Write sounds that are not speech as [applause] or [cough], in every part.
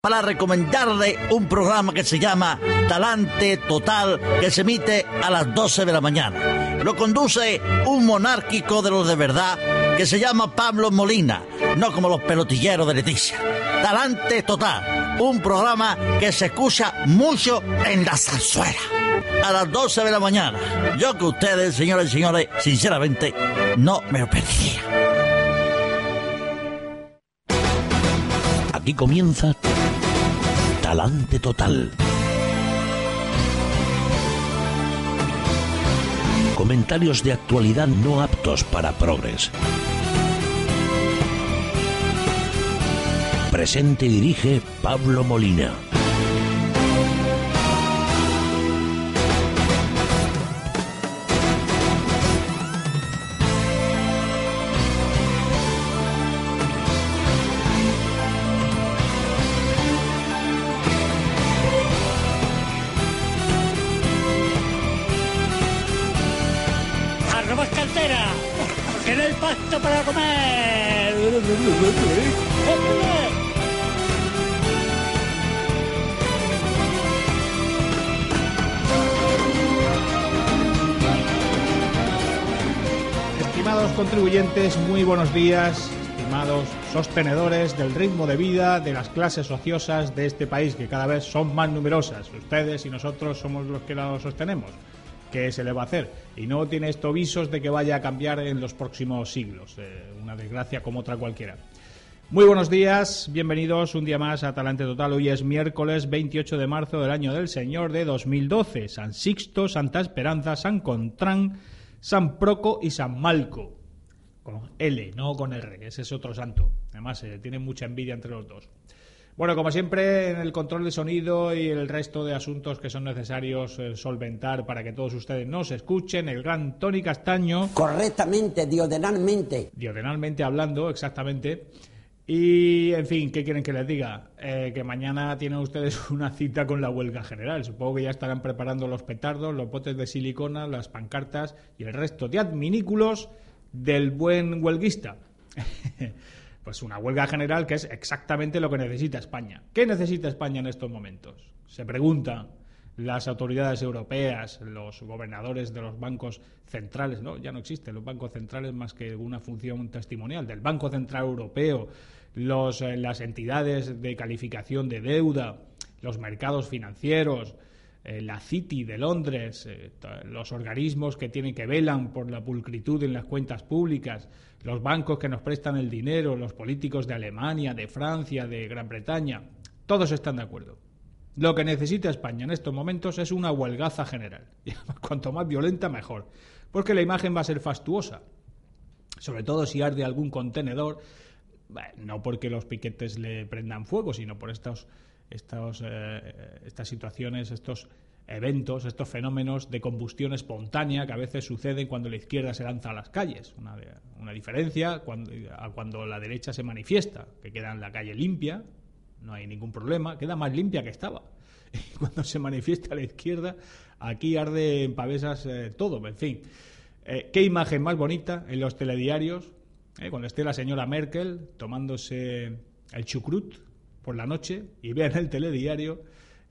para recomendarle un programa que se llama Talante Total, que se emite a las 12 de la mañana. Lo conduce un monárquico de los de verdad que se llama Pablo Molina, no como los pelotilleros de Leticia. Talante Total, un programa que se escucha mucho en la zarzuela. A las 12 de la mañana. Yo que ustedes, señores y señores, sinceramente, no me lo perdería. Aquí comienza Talante Total. Comentarios de actualidad no aptos para progres. Presente y dirige Pablo Molina. Contribuyentes, muy buenos días. Estimados sostenedores del ritmo de vida de las clases ociosas de este país, que cada vez son más numerosas. Ustedes y nosotros somos los que lo sostenemos. ¿Qué se le va a hacer? Y no tiene esto visos de que vaya a cambiar en los próximos siglos. Eh, una desgracia como otra cualquiera. Muy buenos días, bienvenidos un día más a Talante Total. Hoy es miércoles 28 de marzo del año del Señor de 2012. San Sixto, Santa Esperanza, San Contrán, San Proco y San Malco. Con L, no con R, ese es otro santo. Además, eh, tienen mucha envidia entre los dos. Bueno, como siempre, en el control de sonido y el resto de asuntos que son necesarios eh, solventar para que todos ustedes nos escuchen, el gran Tony Castaño. Correctamente, diodinalmente. Diodinalmente hablando, exactamente. Y, en fin, ¿qué quieren que les diga? Eh, que mañana tienen ustedes [laughs] una cita con la huelga general. Supongo que ya estarán preparando los petardos, los botes de silicona, las pancartas y el resto de adminículos del buen huelguista. [laughs] pues una huelga general que es exactamente lo que necesita España. ¿Qué necesita España en estos momentos? Se pregunta las autoridades europeas, los gobernadores de los bancos centrales, no, ya no existen los bancos centrales más que una función testimonial del Banco Central Europeo, los, eh, las entidades de calificación de deuda, los mercados financieros, eh, la City de Londres, eh, los organismos que tienen que velan por la pulcritud en las cuentas públicas, los bancos que nos prestan el dinero, los políticos de Alemania, de Francia, de Gran Bretaña, todos están de acuerdo. Lo que necesita España en estos momentos es una huelgaza general. [laughs] Cuanto más violenta, mejor. Porque la imagen va a ser fastuosa. Sobre todo si arde algún contenedor, no porque los piquetes le prendan fuego, sino por estos, estos, eh, estas situaciones, estos eventos, estos fenómenos de combustión espontánea que a veces suceden cuando la izquierda se lanza a las calles. Una, una diferencia cuando, a cuando la derecha se manifiesta, que queda en la calle limpia, no hay ningún problema, queda más limpia que estaba. [laughs] Y cuando se manifiesta la izquierda, aquí arde en pavesas eh, todo, en fin. Eh, ¿Qué imagen más bonita en los telediarios? Eh, cuando esté la señora Merkel tomándose el chucrut por la noche y vea en el telediario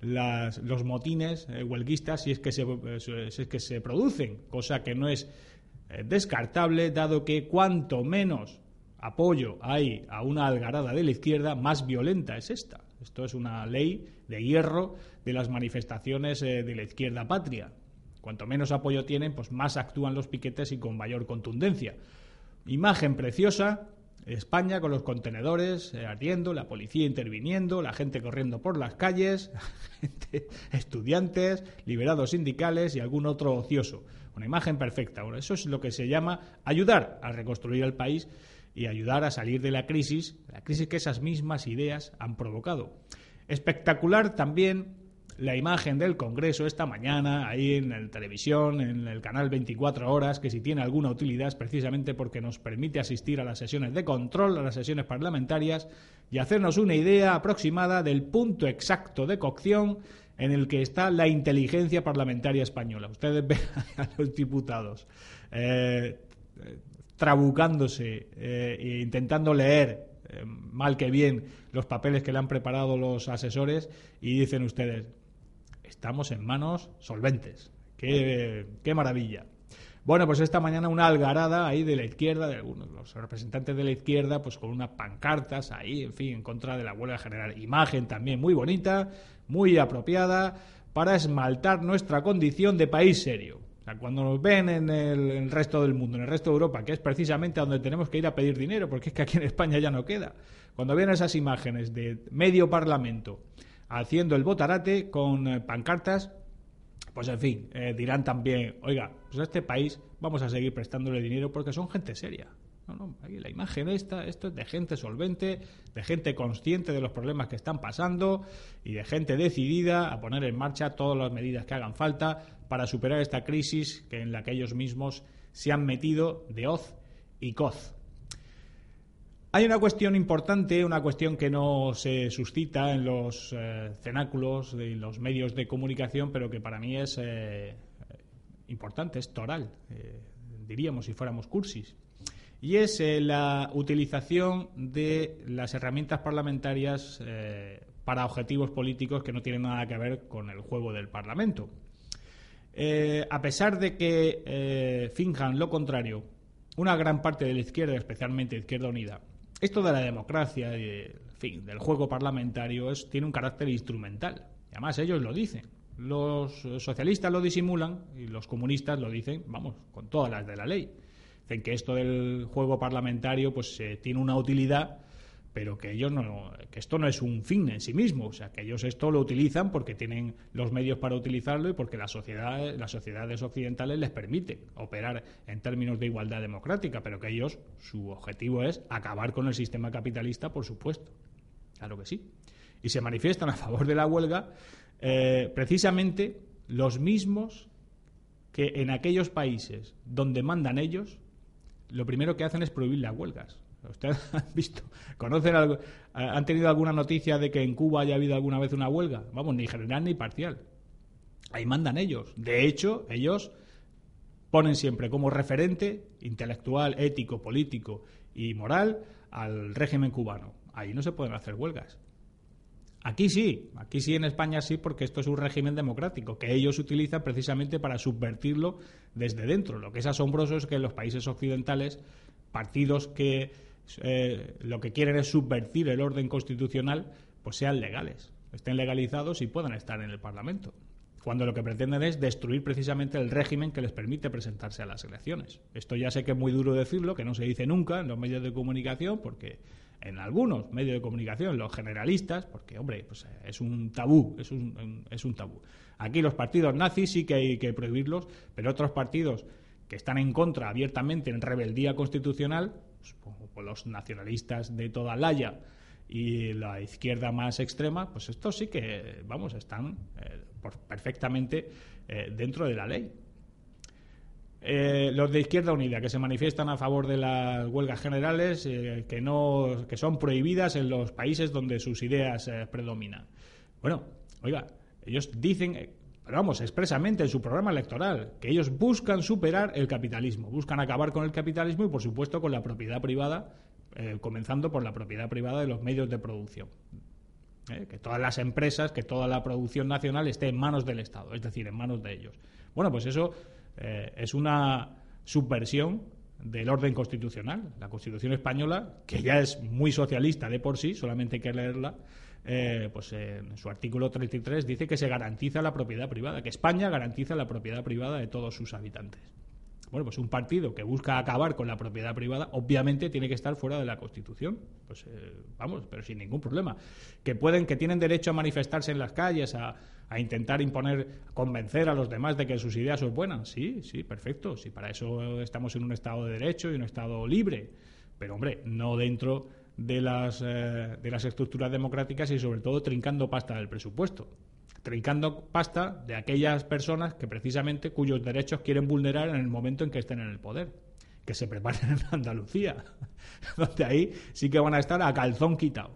las, los motines huelguistas si es, que se, si es que se producen, cosa que no es descartable, dado que cuanto menos apoyo hay a una algarada de la izquierda, más violenta es esta. Esto es una ley de hierro de las manifestaciones eh, de la izquierda patria. Cuanto menos apoyo tienen, pues más actúan los piquetes y con mayor contundencia. Imagen preciosa, España con los contenedores eh, ardiendo, la policía interviniendo, la gente corriendo por las calles, [laughs] estudiantes, liberados sindicales y algún otro ocioso. Una imagen perfecta. Bueno, eso es lo que se llama ayudar a reconstruir el país y ayudar a salir de la crisis, la crisis que esas mismas ideas han provocado. Espectacular también la imagen del Congreso esta mañana, ahí en la televisión, en el canal 24 horas, que si tiene alguna utilidad es precisamente porque nos permite asistir a las sesiones de control, a las sesiones parlamentarias y hacernos una idea aproximada del punto exacto de cocción en el que está la inteligencia parlamentaria española. Ustedes [laughs] ven a los diputados eh, trabucándose eh, e intentando leer eh, mal que bien los papeles que le han preparado los asesores y dicen ustedes, estamos en manos solventes. Qué, qué maravilla. Bueno, pues esta mañana una algarada ahí de la izquierda, de algunos los representantes de la izquierda, pues con unas pancartas ahí, en fin, en contra de la huelga general. Imagen también muy bonita, muy apropiada para esmaltar nuestra condición de país serio. Cuando nos ven en el, en el resto del mundo, en el resto de Europa, que es precisamente a donde tenemos que ir a pedir dinero, porque es que aquí en España ya no queda. Cuando ven esas imágenes de medio parlamento haciendo el botarate con eh, pancartas, pues en fin, eh, dirán también, oiga, pues a este país vamos a seguir prestándole dinero porque son gente seria. No, no, ahí la imagen esta, esto es de gente solvente, de gente consciente de los problemas que están pasando y de gente decidida a poner en marcha todas las medidas que hagan falta para superar esta crisis que en la que ellos mismos se han metido de hoz y coz. Hay una cuestión importante, una cuestión que no se suscita en los eh, cenáculos de los medios de comunicación, pero que para mí es eh, importante, es toral, eh, diríamos si fuéramos cursis. Y es la utilización de las herramientas parlamentarias para objetivos políticos que no tienen nada que ver con el juego del Parlamento. A pesar de que finjan lo contrario, una gran parte de la izquierda, especialmente Izquierda Unida, esto de la democracia y fin, del juego parlamentario es, tiene un carácter instrumental. Y además ellos lo dicen. Los socialistas lo disimulan y los comunistas lo dicen, vamos, con todas las de la ley. Dicen que esto del juego parlamentario pues eh, tiene una utilidad, pero que ellos no, que esto no es un fin en sí mismo, o sea, que ellos esto lo utilizan porque tienen los medios para utilizarlo y porque la sociedad, las sociedades occidentales les permite operar en términos de igualdad democrática, pero que ellos su objetivo es acabar con el sistema capitalista, por supuesto. Claro que sí. Y se manifiestan a favor de la huelga eh, precisamente los mismos que en aquellos países donde mandan ellos, lo primero que hacen es prohibir las huelgas. ¿Ustedes [laughs] han visto? ¿Conocen algo? ¿Han tenido alguna noticia de que en Cuba haya habido alguna vez una huelga? Vamos, ni general ni parcial. Ahí mandan ellos. De hecho, ellos ponen siempre como referente intelectual, ético, político y moral al régimen cubano. Ahí no se pueden hacer huelgas. Aquí sí, aquí sí en España sí, porque esto es un régimen democrático que ellos utilizan precisamente para subvertirlo desde dentro. Lo que es asombroso es que en los países occidentales, partidos que eh, lo que quieren es subvertir el orden constitucional, pues sean legales, estén legalizados y puedan estar en el Parlamento. Cuando lo que pretenden es destruir precisamente el régimen que les permite presentarse a las elecciones. Esto ya sé que es muy duro decirlo, que no se dice nunca en los medios de comunicación, porque en algunos medios de comunicación, los generalistas, porque, hombre, pues es un tabú, es un, es un tabú. Aquí los partidos nazis sí que hay que prohibirlos, pero otros partidos que están en contra abiertamente en rebeldía constitucional, los nacionalistas de toda Laya y la izquierda más extrema, pues estos sí que, vamos, están eh, perfectamente eh, dentro de la ley. Eh, los de Izquierda Unida que se manifiestan a favor de las huelgas generales eh, que no que son prohibidas en los países donde sus ideas predominan. Bueno, oiga, ellos dicen, pero vamos, expresamente en su programa electoral, que ellos buscan superar el capitalismo, buscan acabar con el capitalismo y, por supuesto, con la propiedad privada, eh, comenzando por la propiedad privada de los medios de producción. Eh, Que todas las empresas, que toda la producción nacional esté en manos del Estado, es decir, en manos de ellos. Bueno, pues eso eh, es una subversión del orden constitucional. La Constitución española, que ya es muy socialista de por sí, solamente hay que leerla, eh, pues en su artículo 33 dice que se garantiza la propiedad privada, que España garantiza la propiedad privada de todos sus habitantes. Bueno, pues un partido que busca acabar con la propiedad privada, obviamente tiene que estar fuera de la Constitución. Pues eh, vamos, pero sin ningún problema. Que pueden, que tienen derecho a manifestarse en las calles, a, intentar imponer, convencer a los demás de que sus ideas son buenas. Sí, sí, perfecto. Sí, para eso estamos en un Estado de derecho y un Estado libre. Pero hombre, no dentro de las, eh, de las estructuras democráticas y sobre todo trincando pasta del presupuesto trincando pasta de aquellas personas que precisamente cuyos derechos quieren vulnerar en el momento en que estén en el poder. Que se preparen en Andalucía, [laughs] donde ahí sí que van a estar a calzón quitado.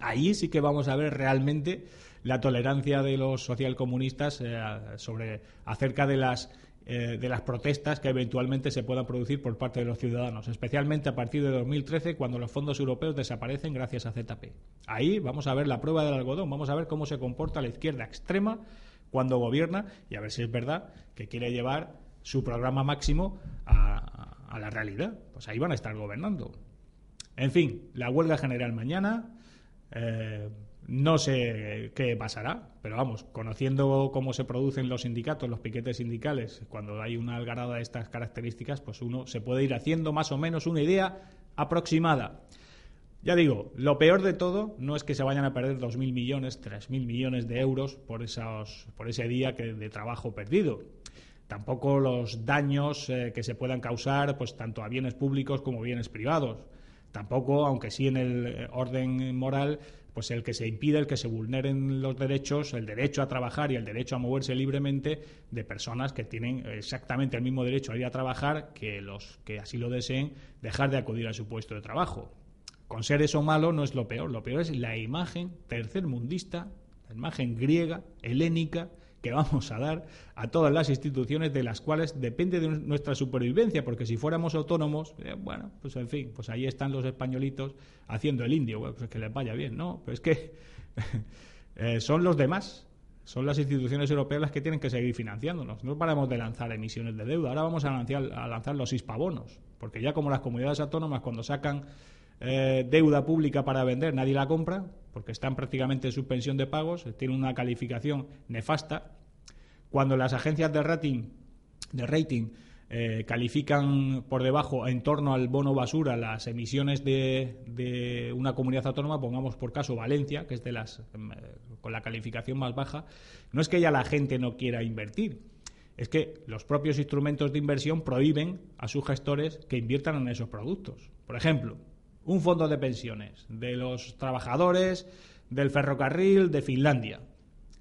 Ahí sí que vamos a ver realmente la tolerancia de los socialcomunistas eh, sobre acerca de las eh, de las protestas que eventualmente se puedan producir por parte de los ciudadanos, especialmente a partir de 2013, cuando los fondos europeos desaparecen gracias a ZP. Ahí vamos a ver la prueba del algodón, vamos a ver cómo se comporta la izquierda extrema cuando gobierna y a ver si es verdad que quiere llevar su programa máximo a, la realidad. Pues ahí van a estar gobernando. En fin, la huelga general mañana. Eh, no sé qué pasará, pero vamos, conociendo cómo se producen los sindicatos, los piquetes sindicales, cuando hay una algarada de estas características, pues uno se puede ir haciendo más o menos una idea aproximada. Ya digo, lo peor de todo no es que se vayan a perder 2.000 millones, 3.000 millones de euros por, esos, por ese día de trabajo perdido. Tampoco los daños eh, que se puedan causar pues, tanto a bienes públicos como bienes privados. Tampoco, aunque sí en el eh, orden moral, pues el que se impide, el que se vulneren los derechos, el derecho a trabajar y el derecho a moverse libremente de personas que tienen exactamente el mismo derecho a ir a trabajar que los que así lo deseen dejar de acudir a su puesto de trabajo. Con ser eso malo no es lo peor, lo peor es la imagen tercermundista, la imagen griega, helénica, que vamos a dar a todas las instituciones de las cuales depende de nuestra supervivencia, porque si fuéramos autónomos, eh, bueno, pues en fin, pues ahí están los españolitos haciendo el indio, pues es que les vaya bien, ¿no? Pero es que [laughs] eh, son los demás, son las instituciones europeas las que tienen que seguir financiándonos. No paramos de lanzar emisiones de deuda, ahora vamos a lanzar, a lanzar los hispabonos, porque ya como las comunidades autónomas cuando sacan eh, deuda pública para vender, nadie la compra, porque están prácticamente en suspensión de pagos, tienen una calificación nefasta. Cuando las agencias de rating, de rating eh, califican por debajo, en torno al bono basura, las emisiones de, una comunidad autónoma, pongamos por caso Valencia, que es de las em, con la calificación más baja, no es que ya la gente no quiera invertir, es que los propios instrumentos de inversión prohíben a sus gestores que inviertan en esos productos. Por ejemplo, un fondo de pensiones de los trabajadores del ferrocarril de Finlandia,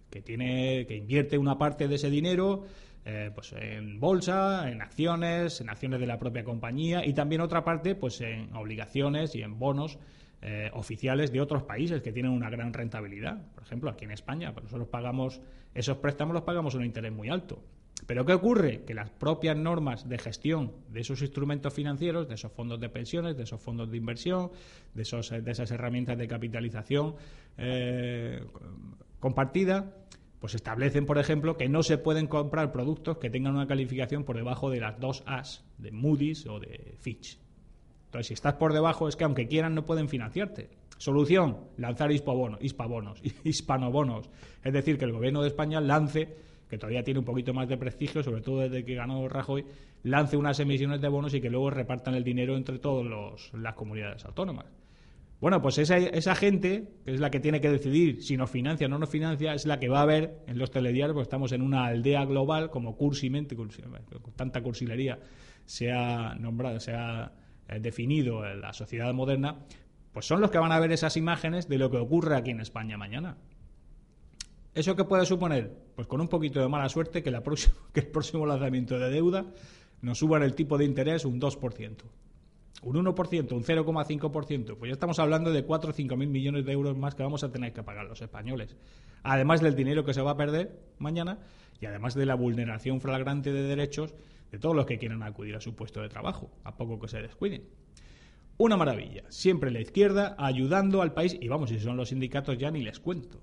que tiene que invierte una parte de ese dinero eh, pues en bolsa, en acciones, en acciones de la propia compañía y también otra parte pues en obligaciones y en bonos eh, oficiales de otros países que tienen una gran rentabilidad. Por ejemplo, aquí en España, pues nosotros pagamos esos préstamos los pagamos a un interés muy alto. Pero ¿qué ocurre? Que las propias normas de gestión de esos instrumentos financieros, de esos fondos de pensiones, de esos fondos de inversión, de, esos, de esas herramientas de capitalización eh, compartida, pues establecen, por ejemplo, que no se pueden comprar productos que tengan una calificación por debajo de las dos As, de Moody's o de Fitch. Entonces, si estás por debajo, es que aunque quieran, no pueden financiarte. Solución, lanzar hispabonos, [laughs] hispanobonos. Es decir, que el gobierno de España lance que todavía tiene un poquito más de prestigio, sobre todo desde que ganó Rajoy, lance unas emisiones de bonos y que luego repartan el dinero entre todas las comunidades autónomas. Bueno, pues esa, esa gente, que es la que tiene que decidir si nos financia o no nos financia, es la que va a ver en los telediarios, porque estamos en una aldea global, como cursimente, con tanta cursilería se ha nombrado, se ha eh, definido en la sociedad moderna, pues son los que van a ver esas imágenes de lo que ocurre aquí en España mañana. ¿Eso qué puede suponer? Pues con un poquito de mala suerte que, [laughs] que el próximo lanzamiento de deuda nos suban el tipo de interés un 2%. Un 1%, un 0,5%. Pues ya estamos hablando de 4 o 5 mil millones de euros más que vamos a tener que pagar los españoles. Además del dinero que se va a perder mañana y además de la vulneración flagrante de derechos de todos los que quieran acudir a su puesto de trabajo, a poco que se descuiden. Una maravilla. Siempre la izquierda ayudando al país. Y vamos, si son los sindicatos ya ni les cuento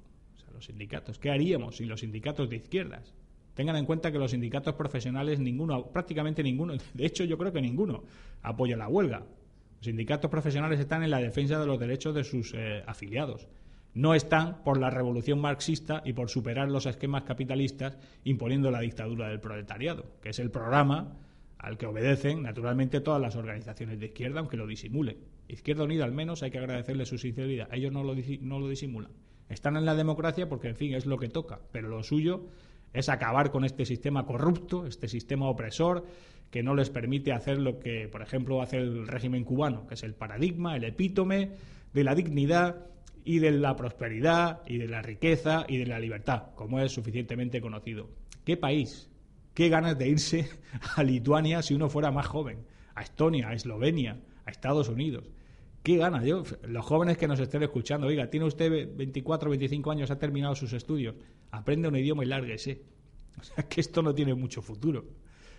sindicatos. ¿Qué haríamos sin los sindicatos de izquierdas? Tengan en cuenta que los sindicatos profesionales, ninguno, prácticamente ninguno, [laughs] de hecho yo creo que ninguno, apoya la huelga. Los sindicatos profesionales están en la defensa de los derechos de sus eh, afiliados. No están por la revolución marxista y por superar los esquemas capitalistas imponiendo la dictadura del proletariado, que es el programa al que obedecen naturalmente todas las organizaciones de izquierda, aunque lo disimulen. Izquierda Unida al menos hay que agradecerle su sinceridad. Ellos no lo, no lo disimulan. Están en la democracia porque, en fin, es lo que toca, pero lo suyo es acabar con este sistema corrupto, este sistema opresor, que no les permite hacer lo que, por ejemplo, hace el régimen cubano, que es el paradigma, el epítome de la dignidad y de la prosperidad y de la riqueza y de la libertad, como es suficientemente conocido. ¿Qué país? ¿Qué ganas de irse [laughs] a Lituania si uno fuera más joven? A Estonia, a Eslovenia, a Estados Unidos. ¿Qué gana? Los jóvenes que nos estén escuchando, oiga, tiene usted 24 25 años, ha terminado sus estudios, aprende un idioma y lárguese. [laughs] O sea, que esto no tiene mucho futuro.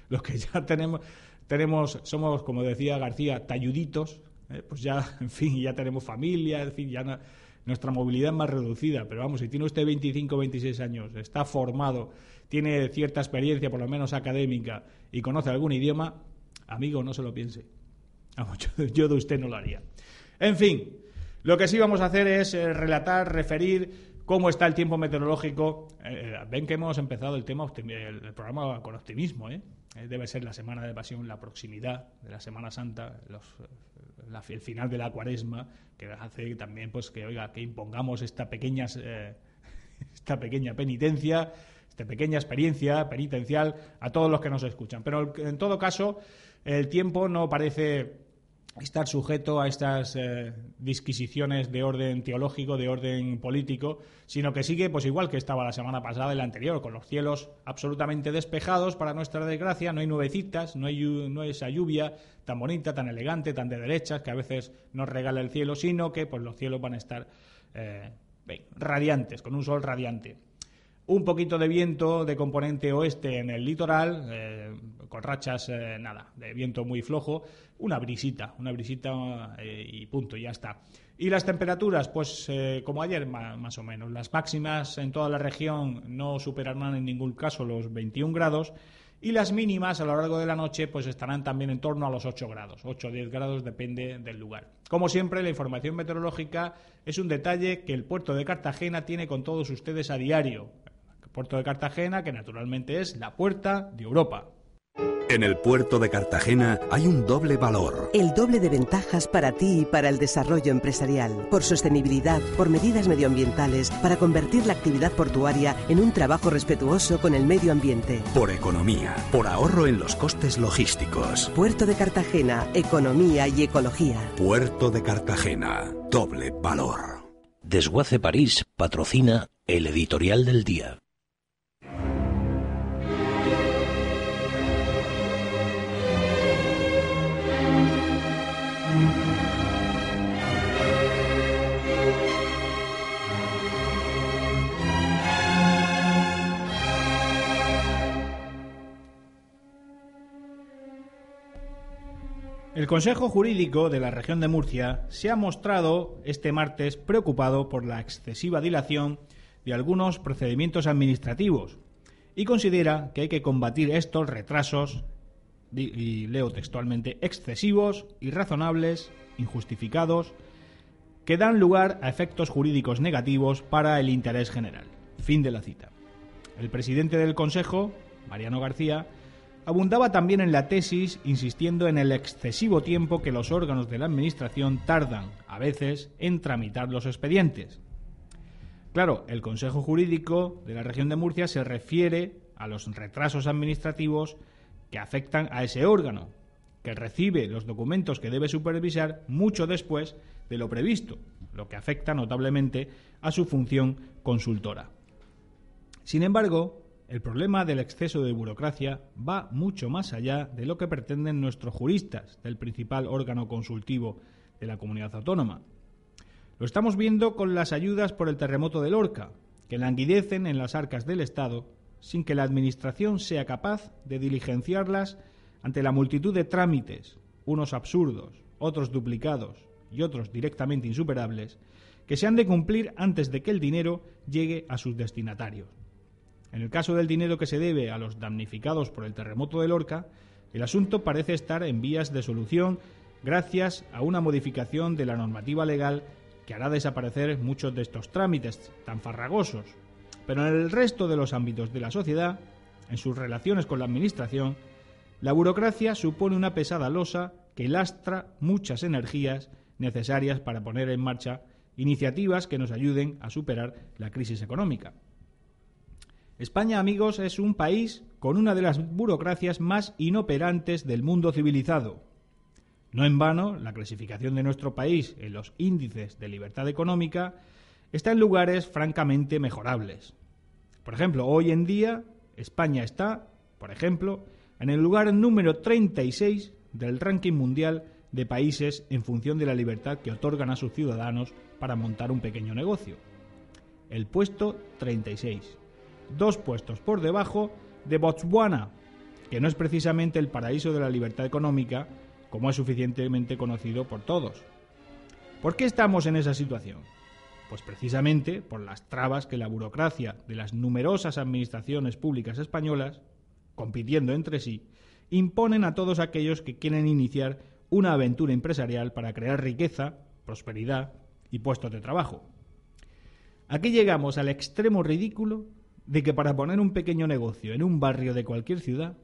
los que ya tenemos, tenemos somos, como decía García, talluditos, ¿eh? pues ya, [laughs] en fin, ya tenemos familia, en fin, ya nuestra movilidad es más reducida. Pero vamos, si tiene usted 25 o 26 años, está formado, tiene cierta experiencia, por lo menos académica, y conoce algún idioma, amigo, no se lo piense. [laughs] Yo, de usted no lo haría. En fin, lo que sí vamos a hacer es eh, relatar, referir cómo está el tiempo meteorológico. Eh, ven que hemos empezado el tema el programa con optimismo, ¿eh? Debe ser la semana de pasión, la proximidad de la Semana Santa, el final de la cuaresma, que hace también pues que oiga que impongamos esta pequeña [laughs] esta pequeña penitencia, esta pequeña experiencia penitencial a todos los que nos escuchan. Pero en todo caso, el tiempo no parece estar sujeto a estas eh, disquisiciones de orden teológico, de orden político, sino que sigue pues igual que estaba la semana pasada y la anterior, con los cielos absolutamente despejados para nuestra desgracia, no hay nubecitas, no hay, no hay esa lluvia tan bonita, tan elegante, tan de derechas que a veces nos regala el cielo, sino que pues los cielos van a estar eh, radiantes, con un sol radiante un poquito de viento de componente oeste en el litoral, eh, con rachas, eh, nada, de viento muy flojo, una brisita, una brisita eh, y punto, ya está. Y las temperaturas, pues como ayer más o menos, las máximas en toda la región no superarán en ningún caso los 21 grados y las mínimas a lo largo de la noche pues estarán también en torno a los 8 grados, 8 o 10 grados depende del lugar. Como siempre, la información meteorológica es un detalle que el puerto de Cartagena tiene con todos ustedes a diario puerto de Cartagena, que naturalmente es la puerta de Europa. En el puerto de Cartagena hay un doble valor. El doble de ventajas para ti y para el desarrollo empresarial. Por sostenibilidad, por medidas medioambientales, para convertir la actividad portuaria en un trabajo respetuoso con el medio ambiente. Por economía, por ahorro en los costes logísticos. Puerto de Cartagena, economía y ecología. Puerto de Cartagena, doble valor. Desguace París patrocina el editorial del día. El Consejo Jurídico de la región de Murcia se ha mostrado este martes preocupado por la excesiva dilación de algunos procedimientos administrativos y considera que hay que combatir estos retrasos, y leo textualmente, excesivos, irrazonables, injustificados, que dan lugar a efectos jurídicos negativos para el interés general. Fin de la cita. El presidente del Consejo, Mariano García, abundaba también en la tesis insistiendo en el excesivo tiempo que los órganos de la Administración tardan, a veces, en tramitar los expedientes. Claro, el Consejo Jurídico de la región de Murcia se refiere a los retrasos administrativos que afectan a ese órgano, que recibe los documentos que debe supervisar mucho después de lo previsto, lo que afecta notablemente a su función consultora. Sin embargo, el problema del exceso de burocracia va mucho más allá de lo que pretenden nuestros juristas del principal órgano consultivo de la comunidad autónoma. Lo estamos viendo con las ayudas por el terremoto de Lorca, que languidecen en las arcas del Estado sin que la Administración sea capaz de diligenciarlas ante la multitud de trámites, unos absurdos, otros duplicados y otros directamente insuperables, que se han de cumplir antes de que el dinero llegue a sus destinatarios. En el caso del dinero que se debe a los damnificados por el terremoto de Lorca, el asunto parece estar en vías de solución gracias a una modificación de la normativa legal que hará desaparecer muchos de estos trámites tan farragosos. Pero en el resto de los ámbitos de la sociedad, en sus relaciones con la Administración, la burocracia supone una pesada losa que lastra muchas energías necesarias para poner en marcha iniciativas que nos ayuden a superar la crisis económica. España, amigos, es un país con una de las burocracias más inoperantes del mundo civilizado. No en vano, la clasificación de nuestro país en los índices de libertad económica está en lugares francamente mejorables. Por ejemplo, hoy en día España está, por ejemplo, en el lugar número 36 del ranking mundial de países en función de la libertad que otorgan a sus ciudadanos para montar un pequeño negocio. El puesto 36 dos puestos por debajo de Botswana, que no es precisamente el paraíso de la libertad económica, como es suficientemente conocido por todos. ¿Por qué estamos en esa situación? Pues precisamente por las trabas que la burocracia de las numerosas administraciones públicas españolas, compitiendo entre sí, imponen a todos aquellos que quieren iniciar una aventura empresarial para crear riqueza, prosperidad y puestos de trabajo. Aquí llegamos al extremo ridículo de que para poner un pequeño negocio en un barrio de cualquier ciudad,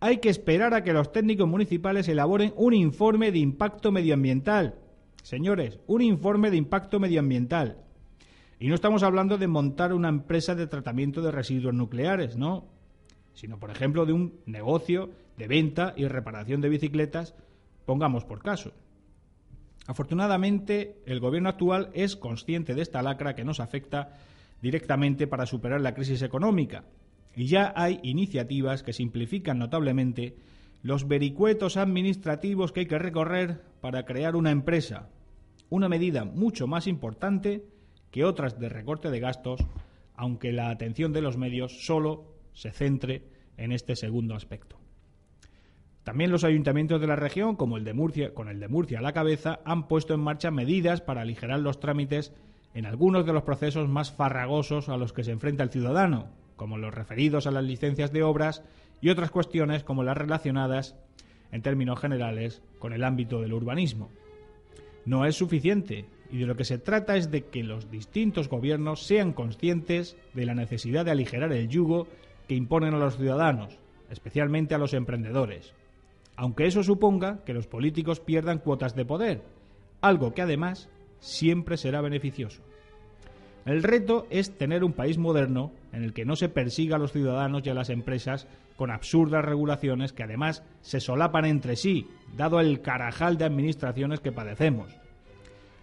hay que esperar a que los técnicos municipales elaboren un informe de impacto medioambiental Señores, un informe de impacto medioambiental. Y no estamos hablando de montar una empresa de tratamiento de residuos nucleares, no, sino por ejemplo de un negocio de venta y reparación de bicicletas, pongamos por caso. Afortunadamente, el gobierno actual es consciente de esta lacra que nos afecta directamente para superar la crisis económica, y ya hay iniciativas que simplifican notablemente los vericuetos administrativos que hay que recorrer para crear una empresa, una medida mucho más importante que otras de recorte de gastos, aunque la atención de los medios solo se centre en este segundo aspecto. También los ayuntamientos de la región, como el de Murcia, con el de Murcia a la cabeza, han puesto en marcha medidas para aligerar los trámites en algunos de los procesos más farragosos a los que se enfrenta el ciudadano, como los referidos a las licencias de obras y otras cuestiones como las relacionadas, en términos generales, con el ámbito del urbanismo no es suficiente y de lo que se trata es de que los distintos gobiernos sean conscientes de la necesidad de aligerar el yugo que imponen a los ciudadanos, especialmente a los emprendedores, aunque eso suponga que los políticos pierdan cuotas de poder, algo que además siempre será beneficioso. El reto es tener un país moderno en el que no se persiga a los ciudadanos y a las empresas con absurdas regulaciones que además se solapan entre sí, dado el carajal de administraciones que padecemos.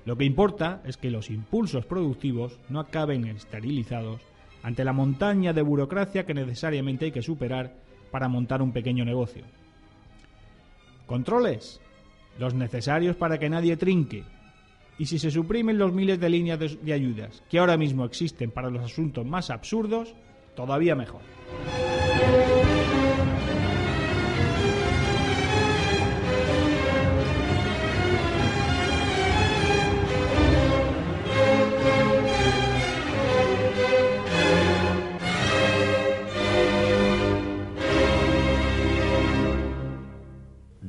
Lo que importa es que los impulsos productivos no acaben esterilizados ante la montaña de burocracia que necesariamente hay que superar para montar un pequeño negocio. Controles, los necesarios para que nadie trinque. Y si se suprimen los miles de líneas de, ayudas que ahora mismo existen para los asuntos más absurdos, todavía mejor.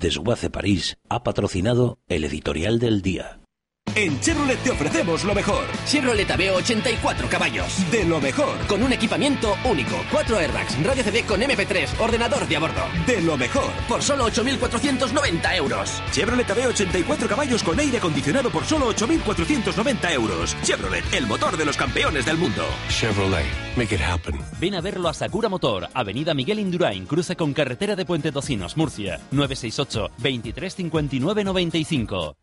Desguace París ha patrocinado el editorial del día. En Chevrolet te ofrecemos lo mejor. Chevrolet Aveo 84 caballos. De lo mejor. Con un equipamiento único. 4 airbags, radio CD con MP3, ordenador de a bordo. De lo mejor. Por solo 8.490 euros. Chevrolet Aveo 84 caballos con aire acondicionado por solo 8.490 euros. Chevrolet, el motor de los campeones del mundo. Chevrolet, make it happen. Ven a verlo a Sakura Motor, Avenida Miguel Indurain, cruce con carretera de Puente Tocinos, Murcia. 968 2359 95.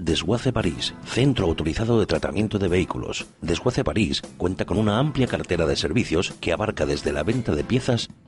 Desguace París, centro autorizado de tratamiento de vehículos. Desguace París cuenta con una amplia cartera de servicios que abarca desde la venta de piezas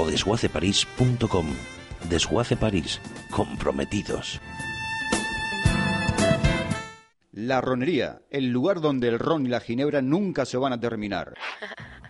o desguaceparís.com. Desguace París, comprometidos. La ronería, el lugar donde el ron y la ginebra nunca se van a terminar. [laughs]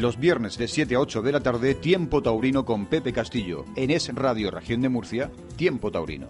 Los viernes de 7 a 8 de la tarde, Tiempo Taurino con Pepe Castillo. En Es Radio Región de Murcia, Tiempo Taurino.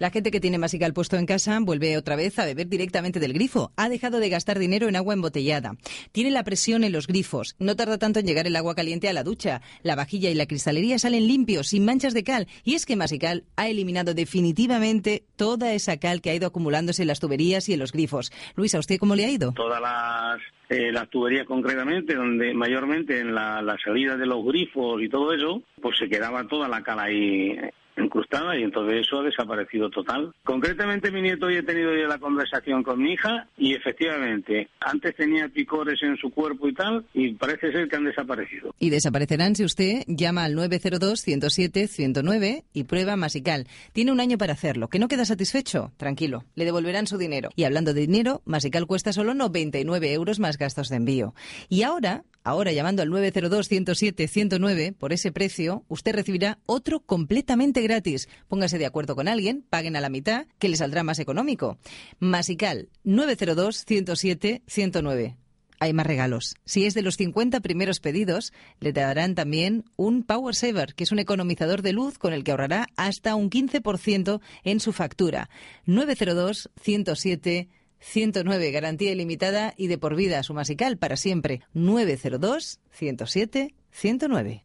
La gente que tiene Masical puesto en casa vuelve otra vez a beber directamente del grifo. Ha dejado de gastar dinero en agua embotellada. Tiene la presión en los grifos. No tarda tanto en llegar el agua caliente a la ducha. La vajilla y la cristalería salen limpios, sin manchas de cal. Y es que Masical ha eliminado definitivamente toda esa cal que ha ido acumulándose en las tuberías y en los grifos. Luis, ¿a usted cómo le ha ido? Todas las, eh, las tuberías concretamente, donde mayormente en la, la salida de los grifos y todo eso, pues se quedaba toda la cal ahí incrustada y entonces eso ha desaparecido total. Concretamente mi nieto hoy he tenido ya la conversación con mi hija y efectivamente antes tenía picores en su cuerpo y tal y parece ser que han desaparecido. Y desaparecerán si usted llama al 902-107-109 y prueba Masical. Tiene un año para hacerlo. ¿Que no queda satisfecho? Tranquilo, le devolverán su dinero. Y hablando de dinero, Masical cuesta solo 99 euros más gastos de envío. Y ahora Ahora, llamando al 902-107-109, por ese precio, usted recibirá otro completamente gratis. Póngase de acuerdo con alguien, paguen a la mitad, que le saldrá más económico. Masical, 902-107-109. Hay más regalos. Si es de los 50 primeros pedidos, le darán también un Power Saver, que es un economizador de luz con el que ahorrará hasta un 15% en su factura. 902 107 109, garantía ilimitada y de por vida, su masical para siempre. 902 107 109.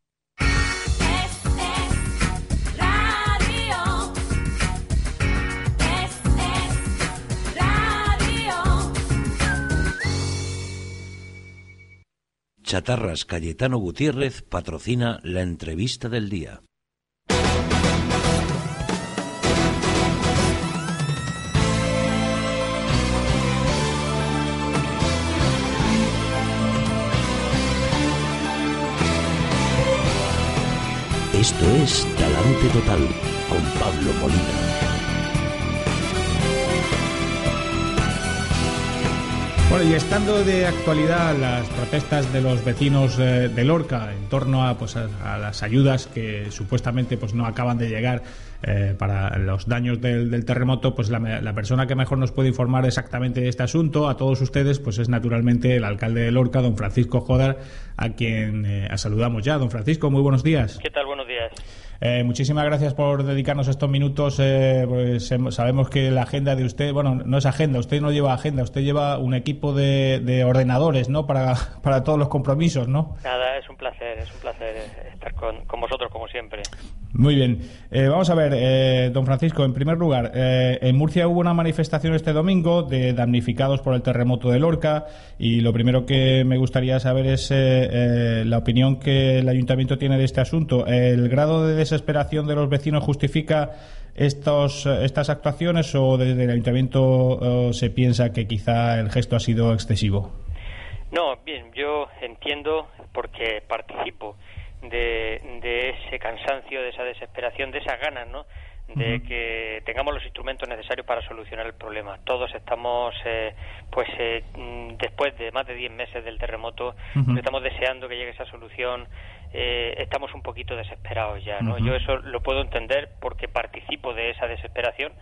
Chatarras Cayetano Gutiérrez patrocina la entrevista del día. Esto es Talante Total con Pablo Molina. Bueno, y estando de actualidad las protestas de los vecinos eh, de Lorca en torno a, pues, a, las ayudas que supuestamente pues, no acaban de llegar eh, para los daños del, terremoto, pues la, la, persona que mejor nos puede informar exactamente de este asunto a todos ustedes pues es naturalmente el alcalde de Lorca, don Francisco Jodar, a quien eh, saludamos ya. Don Francisco, muy buenos días. ¿Qué tal? Buenos días. Eh, muchísimas gracias por dedicarnos estos minutos. Eh, pues, sabemos que la agenda de usted, bueno, no es agenda, usted no lleva agenda, usted lleva un equipo de, ordenadores, ¿no? Para, [laughs] para todos los compromisos, ¿no? Nada, es un placer, es un placer estar con, vosotros como siempre. Muy bien. Eh, vamos a ver, don Francisco, en primer lugar, en Murcia hubo una manifestación este domingo de damnificados por el terremoto de Lorca y lo primero que me gustaría saber es la opinión que el ayuntamiento tiene de este asunto. El grado de desesperación de los vecinos justifica estos, estas actuaciones o desde el ayuntamiento eh, se piensa que quizá el gesto ha sido excesivo? No, bien, yo entiendo porque participo de, de ese cansancio, de esa desesperación, de esas ganas, ¿no? de que tengamos los instrumentos necesarios para solucionar el problema. Todos estamos, eh, pues, eh, mm, después de más de 10 meses del terremoto, estamos deseando que llegue esa solución. Eh, estamos un poquito desesperados ya, ¿no? Yo eso lo puedo entender porque participo de esa desesperación.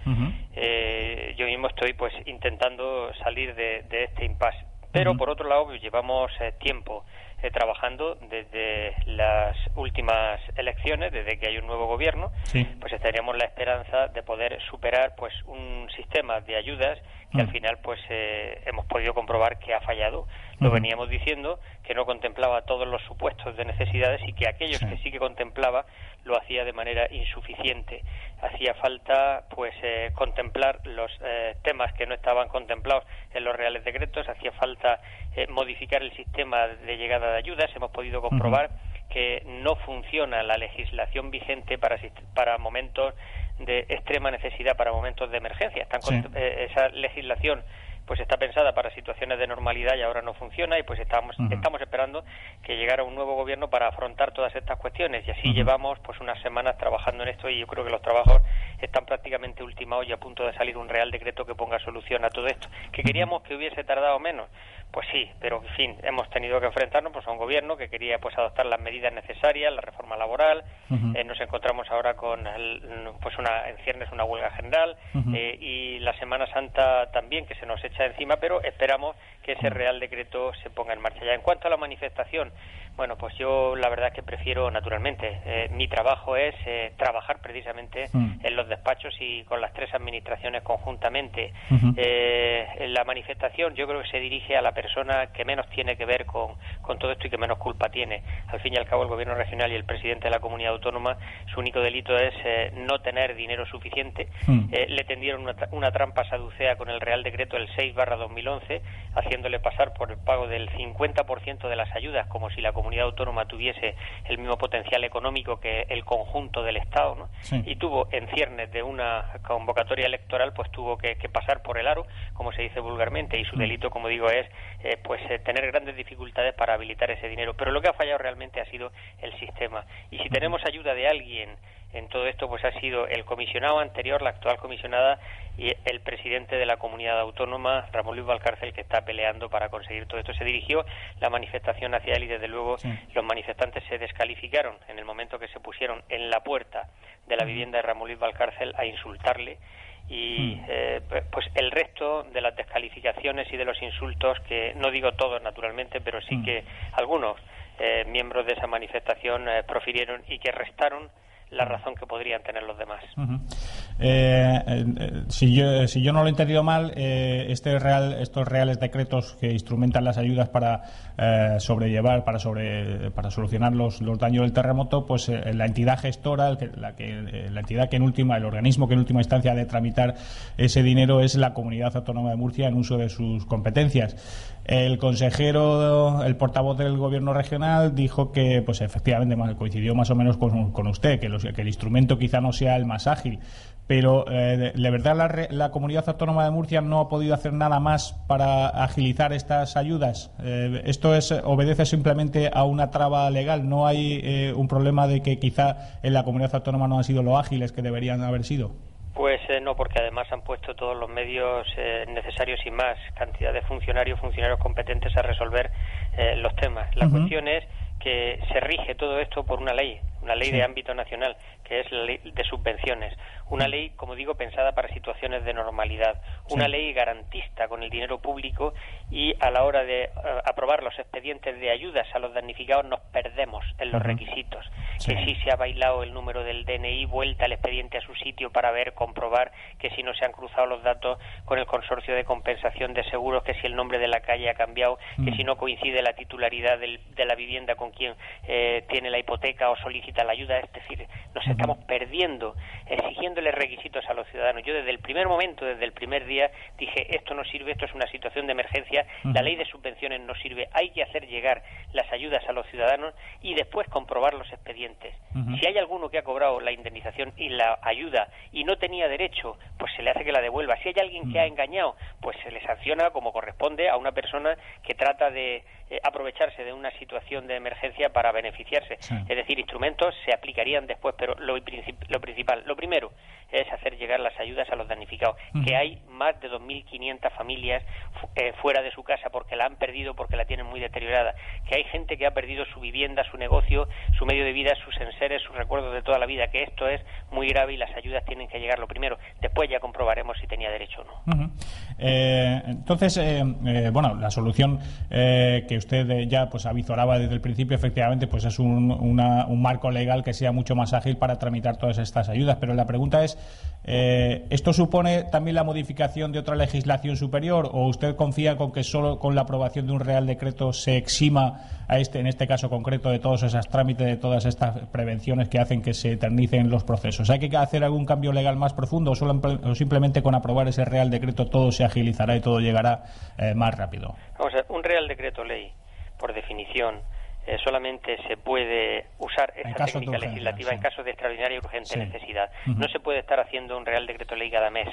yo mismo estoy, pues, intentando salir de, de este impasse Pero por otro lado, llevamos eh, tiempo eh, trabajando desde las últimas elecciones, desde que hay un nuevo gobierno, pues estaríamos la esperanza de poder superar pues un sistema de ayudas que al final pues eh, hemos podido comprobar que ha fallado. Lo veníamos diciendo que no contemplaba todos los supuestos de necesidades y que aquellos que sí que contemplaba lo hacía de manera insuficiente. Hacía falta pues eh, contemplar los eh, temas que no estaban contemplados en los reales decretos, hacía falta modificar el sistema de llegada de ayudas. Hemos podido comprobar que no funciona la legislación vigente para, para momentos de extrema necesidad para momentos de emergencia. Eh, esa legislación pues está pensada para situaciones de normalidad y ahora no funciona y pues estamos estamos esperando que llegara un nuevo gobierno para afrontar todas estas cuestiones. Y así llevamos pues unas semanas trabajando en esto y yo creo que los trabajos están prácticamente ultimados y a punto de salir un real decreto que ponga solución a todo esto que queríamos que hubiese tardado menos pues sí, pero en fin, hemos tenido que enfrentarnos pues, a un gobierno que quería pues adoptar las medidas necesarias, la reforma laboral. Eh, nos encontramos ahora con pues una en ciernes una huelga general eh, y la Semana Santa también que se nos echa encima, pero esperamos que ese Real Decreto se ponga en marcha ya. En cuanto a la manifestación, bueno, pues yo la verdad que prefiero naturalmente. Eh, mi trabajo es eh, trabajar precisamente en los despachos y con las tres administraciones conjuntamente. Eh, la manifestación yo creo que se dirige a la persona que menos tiene que ver con, con, todo esto y que menos culpa tiene. Al fin y al cabo el gobierno regional y el presidente de la comunidad autónoma su único delito es no tener dinero suficiente. Mm. le tendieron una, una, trampa saducea con el Real Decreto el 6 barra 2011 haciéndole pasar por el pago del 50% de las ayudas como si la comunidad autónoma tuviese el mismo potencial económico que el conjunto del Estado, ¿no? Y tuvo en ciernes de una convocatoria electoral, pues tuvo que, pasar por el aro, como se dice vulgarmente, y su mm. delito, como digo, es eh, pues eh, tener grandes dificultades para habilitar ese dinero. Pero lo que ha fallado realmente ha sido el sistema. Y si tenemos ayuda de alguien en todo esto pues ha sido el comisionado anterior, la actual comisionada y el presidente de la comunidad autónoma, Ramón Luis Valcárcel, que está peleando para conseguir todo esto. Se dirigió la manifestación hacia él y desde luego los manifestantes se descalificaron en el momento que se pusieron en la puerta de la vivienda de Ramón Luis Valcárcel a insultarle y eh, pues el resto de las descalificaciones y de los insultos que no digo todos naturalmente pero sí que algunos eh, miembros de esa manifestación eh, profirieron y que restaron la razón que podrían tener los demás. Eh, eh, si, yo, si yo no lo he entendido mal, eh, este real, estos reales decretos que instrumentan las ayudas para sobrellevar, para sobre, para solucionar los, los daños del terremoto, pues la entidad gestora, la, que, la entidad que en última, el organismo que en última instancia ha de tramitar ese dinero es la Comunidad Autónoma de Murcia en uso de sus competencias. El consejero, el portavoz del gobierno regional dijo que, pues efectivamente, coincidió más o menos con, usted, que, el instrumento quizá no sea el más ágil, pero eh, de, verdad la, la, comunidad autónoma de Murcia no ha podido hacer nada más para agilizar estas ayudas. Eh, esto es obedece simplemente a una traba legal. No hay eh, un problema de que quizá en la comunidad autónoma no han sido lo ágiles que deberían haber sido. Pues eh, no, porque además han puesto todos los medios eh, necesarios y más cantidad de funcionarios, funcionarios competentes a resolver eh, los temas. La cuestión es que se rige todo esto por una ley, una ley de ámbito nacional, que es la ley de subvenciones. Una ley, como digo, pensada para situaciones de normalidad. Una ley garantista con el dinero público y a la hora de aprobar los expedientes de ayudas a los damnificados nos perdemos en los requisitos. Que si se ha bailado el número del DNI, vuelta el expediente a su sitio para ver, comprobar que si no se han cruzado los datos con el consorcio de compensación de seguros, que si el nombre de la calle ha cambiado, que si no coincide la titularidad de la vivienda con quien eh, tiene la hipoteca o solicita la ayuda. Es decir, nos estamos perdiendo, requisitos a los ciudadanos. Yo desde el primer momento, desde el primer día, dije, esto no sirve, esto es una situación de emergencia, la ley de subvenciones no sirve, hay que hacer llegar las ayudas a los ciudadanos y después comprobar los expedientes. Si hay alguno que ha cobrado la indemnización y la ayuda y no tenía derecho, pues se le hace que la devuelva. Si hay alguien que ha engañado, pues se le sanciona como corresponde a una persona que trata de eh, aprovecharse de una situación de emergencia para beneficiarse. Es decir, instrumentos se aplicarían después, pero lo, lo principal, lo primero es hacer llegar las ayudas a los damnificados, que hay más de 2.500 familias eh, fuera de su casa porque la han perdido, porque la tienen muy deteriorada, que hay gente que ha perdido su vivienda, su negocio, su medio de vida, sus enseres, sus recuerdos de toda la vida, que esto es muy grave y las ayudas tienen que llegar lo primero. Después ya comprobaremos si tenía derecho o no. Eh, entonces, eh, bueno, la solución que usted ya pues avisoraba desde el principio, efectivamente, pues es un, un marco legal que sea mucho más ágil para tramitar todas estas ayudas. Pero la pregunta es, eh, ¿Esto supone también la modificación de otra legislación superior o usted confía con que solo con la aprobación de un Real Decreto se exima a este, en este caso concreto, de todos esos trámites, de todas estas prevenciones que hacen que se eternicen los procesos? ¿Hay que hacer algún cambio legal más profundo o, solo, simplemente con aprobar ese Real Decreto todo se agilizará y todo llegará eh, más rápido? Un Real Decreto ley, por definición, eh, solamente se puede usar esa técnica legislativa en caso de extraordinaria y urgente necesidad. No se puede estar haciendo un Real Decreto Ley cada mes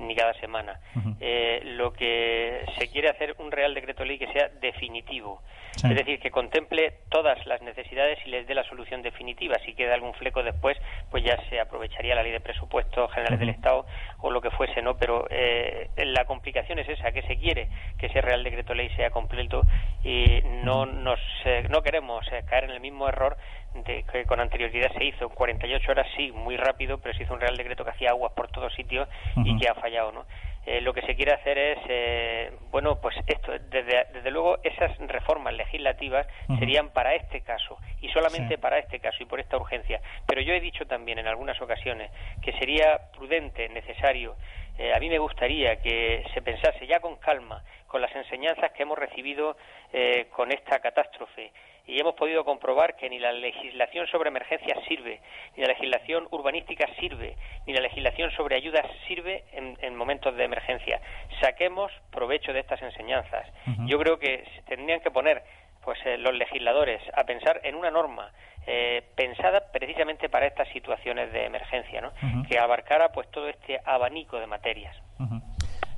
ni cada semana. eh, lo que se quiere hacer un Real Decreto Ley que sea definitivo, es decir, que contemple todas las necesidades y les dé la solución definitiva. Si queda algún fleco después, pues ya se aprovecharía la Ley de Presupuestos Generales del Estado o lo que fuese, ¿no? Pero eh, la complicación es esa, que se quiere que ese Real Decreto Ley sea completo y no nos eh, no queremos eh, caer en el mismo error de que con anterioridad se hizo. En 48 horas sí, muy rápido, pero se hizo un Real Decreto que hacía aguas por todos sitios y que ha fallado, ¿no? Eh, lo que se quiere hacer es, eh, bueno, pues esto, desde, desde, luego esas reformas legislativas serían para este caso y solamente para este caso y por esta urgencia. Pero yo he dicho también en algunas ocasiones que sería prudente, necesario, a mí me gustaría que se pensase ya con calma, con las enseñanzas que hemos recibido con esta catástrofe y hemos podido comprobar que ni la legislación sobre emergencias sirve, ni la legislación urbanística sirve, ni la legislación sobre ayudas sirve en, momentos de emergencia. Saquemos provecho de estas enseñanzas. Yo creo que tendrían que poner pues eh, los legisladores a pensar en una norma eh, pensada precisamente para estas situaciones de emergencia, ¿no? que abarcara pues todo este abanico de materias.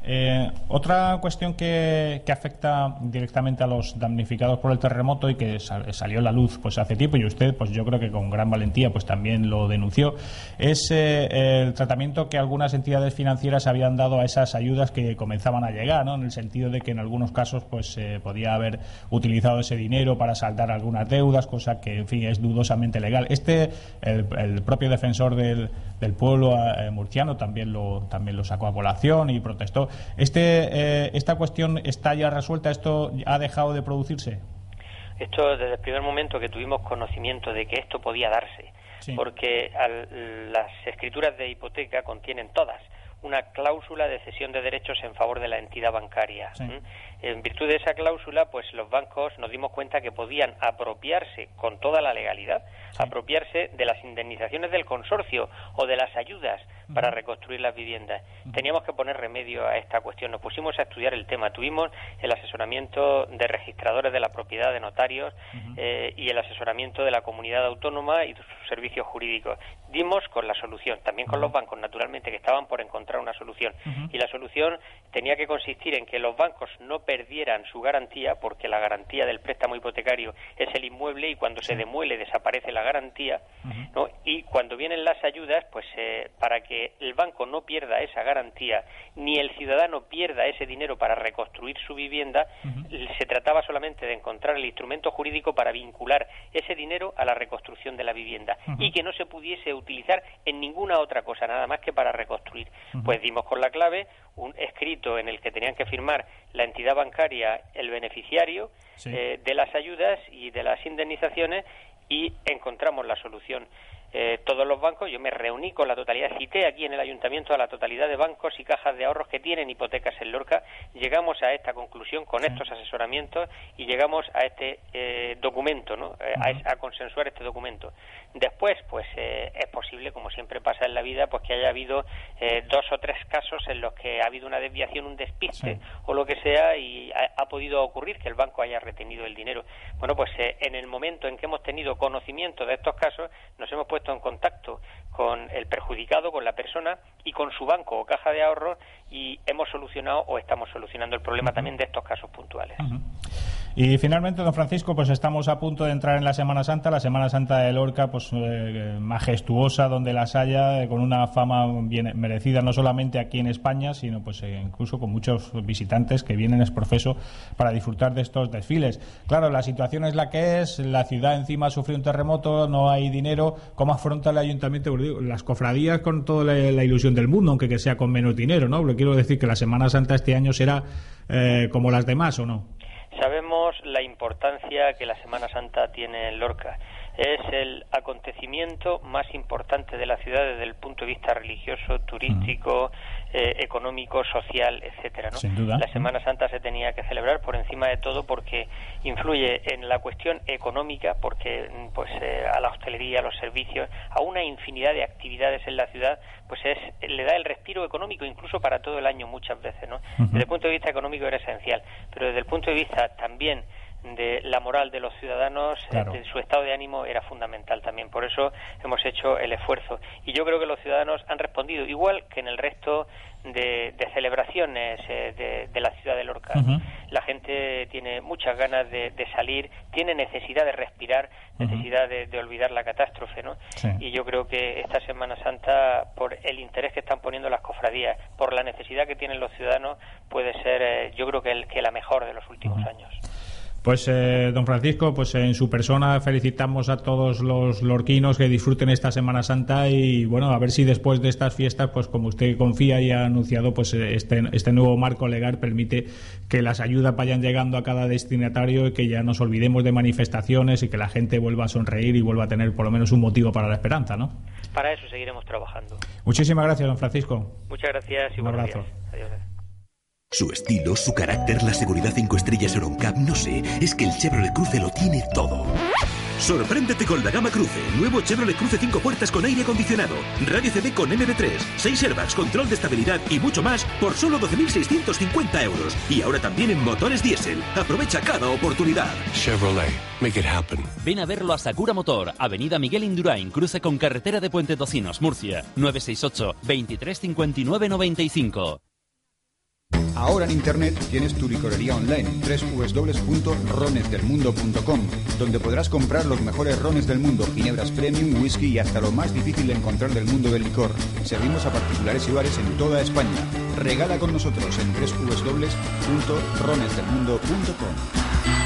Eh, otra cuestión que, afecta directamente a los damnificados por el terremoto y que salió a la luz pues hace tiempo y usted pues yo creo que con gran valentía pues también lo denunció es eh, el tratamiento que algunas entidades financieras habían dado a esas ayudas que comenzaban a llegar ¿no? en el sentido de que en algunos casos pues se podía haber utilizado ese dinero para saldar algunas deudas cosa que en fin es dudosamente legal este el, propio defensor del, del pueblo eh, murciano también lo también lo sacó a colación y protestó este, eh, ¿Esta cuestión está ya resuelta? ¿Esto ha dejado de producirse? Esto desde el primer momento que tuvimos conocimiento de que esto podía darse, porque las escrituras de hipoteca contienen todas una cláusula de cesión de derechos en favor de la entidad bancaria. En virtud de esa cláusula, pues los bancos nos dimos cuenta que podían apropiarse con toda la legalidad, apropiarse de las indemnizaciones del consorcio o de las ayudas para reconstruir las viviendas. Teníamos que poner remedio a esta cuestión. Nos pusimos a estudiar el tema. Tuvimos el asesoramiento de registradores de la propiedad de notarios eh, y el asesoramiento de la comunidad autónoma y sus servicios jurídicos. Dimos con la solución, también con los bancos, naturalmente, que estaban por encontrar una solución. Y la solución tenía que consistir en que los bancos no perdieran su garantía, porque la garantía del préstamo hipotecario es el inmueble y cuando se demuele desaparece la garantía. ¿no? Y cuando vienen las ayudas, pues eh, para que el banco no pierda esa garantía, ni el ciudadano pierda ese dinero para reconstruir su vivienda, se trataba solamente de encontrar el instrumento jurídico para vincular ese dinero a la reconstrucción de la vivienda y que no se pudiese utilizar en ninguna otra cosa, nada más que para reconstruir. Pues dimos con la clave un escrito en el que tenían que firmar la entidad bancaria, el beneficiario eh, de las ayudas y de las indemnizaciones y encontramos la solución. Eh, todos los bancos, yo me reuní con la totalidad, cité aquí en el ayuntamiento a la totalidad de bancos y cajas de ahorros que tienen hipotecas en Lorca, llegamos a esta conclusión con estos asesoramientos y llegamos a este eh, documento, ¿no? Eh, a, consensuar este documento. Después, pues es posible, como siempre pasa en la vida, pues que haya habido dos o tres casos en los que ha habido una desviación, un despiste o lo que sea y ha, ha, podido ocurrir que el banco haya retenido el dinero. Bueno, pues en el momento en que hemos tenido conocimiento de estos casos, nos hemos puesto en contacto con el perjudicado, con la persona y con su banco o caja de ahorros y hemos solucionado o estamos solucionando el problema también de estos casos puntuales. Y finalmente, don Francisco, pues estamos a punto de entrar en la Semana Santa, la Semana Santa de Lorca, pues eh, majestuosa donde las haya, eh, con una fama bien merecida no solamente aquí en España, sino pues eh, incluso con muchos visitantes que vienen es profeso para disfrutar de estos desfiles. Claro, la situación es la que es, la ciudad encima sufrió un terremoto, no hay dinero, ¿cómo afronta el ayuntamiento? Las cofradías con toda la, ilusión del mundo, aunque que sea con menos dinero, ¿no? Pero quiero decir que la Semana Santa este año será como las demás, ¿o no? La importancia que la Semana Santa tiene en Lorca. Es el acontecimiento más importante de la ciudad desde el punto de vista religioso, turístico, eh, económico, social, etcétera. La Semana Santa se tenía que celebrar por encima de todo porque influye en la cuestión económica, porque pues eh, a la hostelería, a los servicios, a una infinidad de actividades en la ciudad, pues es le da el respiro económico incluso para todo el año muchas veces, ¿no? Desde el punto de vista económico era esencial, pero desde el punto de vista también de la moral de los ciudadanos, eh, de su estado de ánimo era fundamental también. Por eso hemos hecho el esfuerzo. Y yo creo que los ciudadanos han respondido, igual que en el resto de, celebraciones eh, de, la ciudad de Lorca. La gente tiene muchas ganas de, salir, tiene necesidad de respirar, necesidad de, olvidar la catástrofe, ¿no? Y yo creo que esta Semana Santa, por el interés que están poniendo las cofradías, por la necesidad que tienen los ciudadanos, puede ser, eh, yo creo que, el, que la mejor de los últimos años. Pues, eh, don Francisco, pues en su persona felicitamos a todos los lorquinos que disfruten esta Semana Santa y, bueno, a ver si después de estas fiestas, pues como usted confía y ha anunciado, pues este, este nuevo marco legal permite que las ayudas vayan llegando a cada destinatario y que ya nos olvidemos de manifestaciones y que la gente vuelva a sonreír y vuelva a tener por lo menos un motivo para la esperanza, ¿no? Para eso seguiremos trabajando. Muchísimas gracias, don Francisco. Muchas gracias y un abrazo. Adiós. Su estilo, su carácter, la seguridad 5 estrellas Euroncap, no sé, es que el Chevrolet Cruze lo tiene todo. Sorpréndete con la gama Cruce. Nuevo Chevrolet Cruze 5 puertas con aire acondicionado. Radio CD con MB3. 6 airbags, control de estabilidad y mucho más por solo 12.650 euros. Y ahora también en motores diésel. Aprovecha cada oportunidad. Chevrolet. Make it happen. Ven a verlo a Sakura Motor. Avenida Miguel Indurain. Cruce con carretera de Puente Tocinos, Murcia. 968 2359 95. Ahora en Internet tienes tu licorería online, www.ronesdelmundo.com, donde podrás comprar los mejores rones del mundo, ginebras premium, whisky y hasta lo más difícil de encontrar del mundo del licor. Servimos a particulares y bares en toda España. Regala con nosotros en www.ronesdelmundo.com.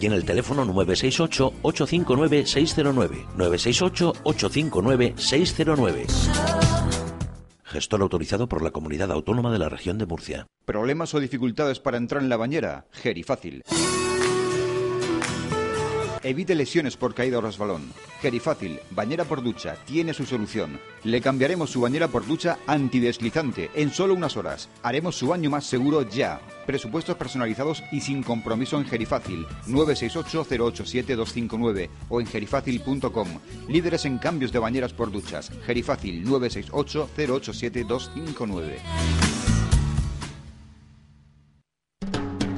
y en el teléfono 968-859-609. 968-859-609. Gestor autorizado por la Comunidad Autónoma de la Región de Murcia. ¿Problemas o dificultades para entrar en la bañera? Gerifácil. Evite lesiones por caída o resbalón. Gerifácil, bañera por ducha, tiene su solución. Le cambiaremos su bañera por ducha antideslizante en solo unas horas. Haremos su baño más seguro ya. Presupuestos personalizados y sin compromiso en Gerifácil 968-087-259 o en gerifácil.com. Líderes en cambios de bañeras por duchas. Gerifácil 968-087-259.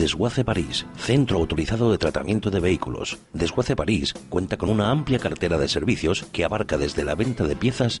Desguace París, centro autorizado de tratamiento de vehículos. Desguace París cuenta con una amplia cartera de servicios que abarca desde la venta de piezas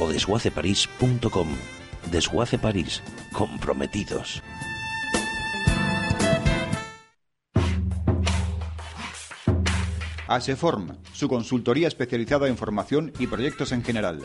o desguaceparís.com. Desguace París, comprometidos. ASEFORM, su consultoría especializada en formación y proyectos en general.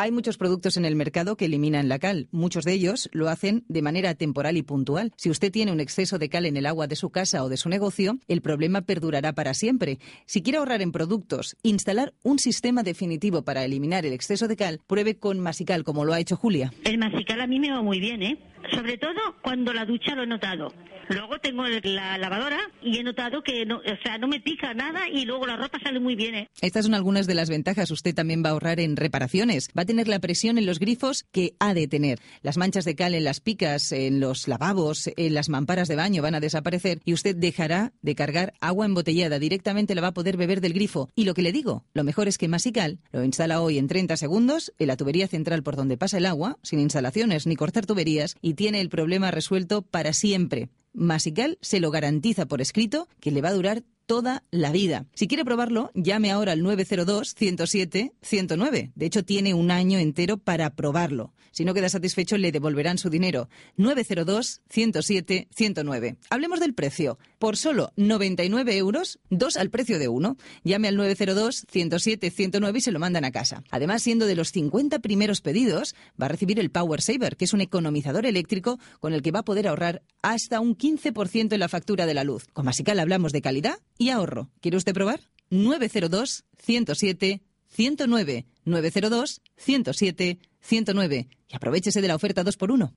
Hay muchos productos en el mercado que eliminan la cal. Muchos de ellos lo hacen de manera temporal y puntual. Si usted tiene un exceso de cal en el agua de su casa o de su negocio, el problema perdurará para siempre. Si quiere ahorrar en productos, instalar un sistema definitivo para eliminar el exceso de cal, pruebe con Masical, como lo ha hecho Julia. El Masical a mí me va muy bien, ¿eh? Sobre todo cuando la ducha lo he notado. Luego tengo la lavadora y he notado que no, o sea, no me pica nada y luego la ropa sale muy bien. ¿eh? Estas son algunas de las ventajas. Usted también va a ahorrar en reparaciones. Va a tener la presión en los grifos que ha de tener. Las manchas de cal en las picas, en los lavabos, en las mamparas de baño van a desaparecer y usted dejará de cargar agua embotellada. Directamente la va a poder beber del grifo. Y lo que le digo, lo mejor es que Masical lo instala hoy en 30 segundos en la tubería central por donde pasa el agua, sin instalaciones ni cortar tuberías, tiene el problema resuelto para siempre. Masical se lo garantiza por escrito que le va a durar toda la vida. Si quiere probarlo, llame ahora al 902-107-109. De hecho, tiene un año entero para probarlo. Si no queda satisfecho, le devolverán su dinero. 902-107-109. Hablemos del precio. Por solo 99 euros, dos al precio de uno. Llame al 902-107-109 y se lo mandan a casa. Además, siendo de los 50 primeros pedidos, va a recibir el Power Saver, que es un economizador eléctrico con el que va a poder ahorrar hasta un 15% en la factura de la luz. Con Masical hablamos de calidad y ahorro. ¿Quiere usted probar? 902 107 109 902 107 109 y aprovechese de la oferta 2x1.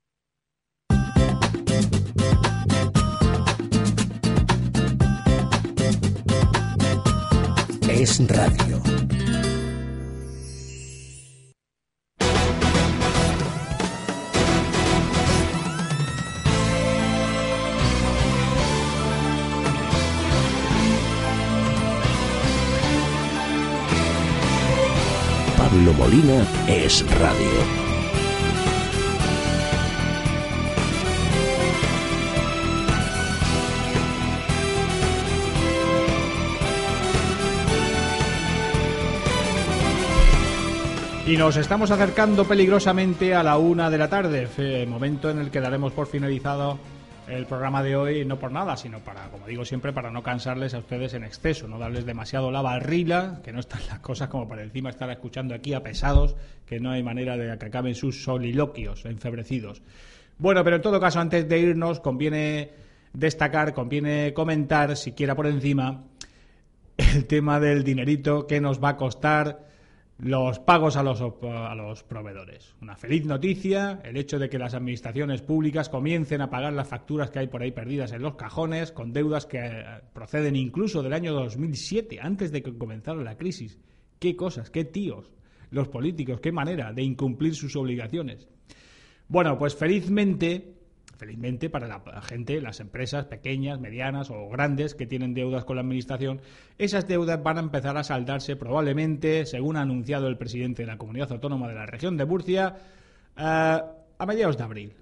Es radio. Pablo Molina es radio. Y nos estamos acercando peligrosamente a la una de la tarde, momento en el que daremos por finalizado el programa de hoy, no por nada, sino para, como digo siempre, para no cansarles a ustedes en exceso, no darles demasiado la barrila, que no están las cosas como para encima estar escuchando aquí a pesados, que no hay manera de que acaben sus soliloquios enfebrecidos. Bueno, pero en todo caso, antes de irnos, conviene destacar, conviene comentar, siquiera por encima, el tema del dinerito que nos va a costar los pagos a los, a los proveedores. Una feliz noticia, el hecho de que las administraciones públicas comiencen a pagar las facturas que hay por ahí perdidas en los cajones, con deudas que eh, proceden incluso del año 2007, antes de que comenzara la crisis. Qué cosas, qué tíos, los políticos, qué manera de incumplir sus obligaciones. Bueno, pues felizmente, felizmente para la gente, las empresas pequeñas, medianas o grandes que tienen deudas con la administración, esas deudas van a empezar a saldarse probablemente, según ha anunciado el presidente de la Comunidad Autónoma de la región de Murcia, eh, a mediados de abril.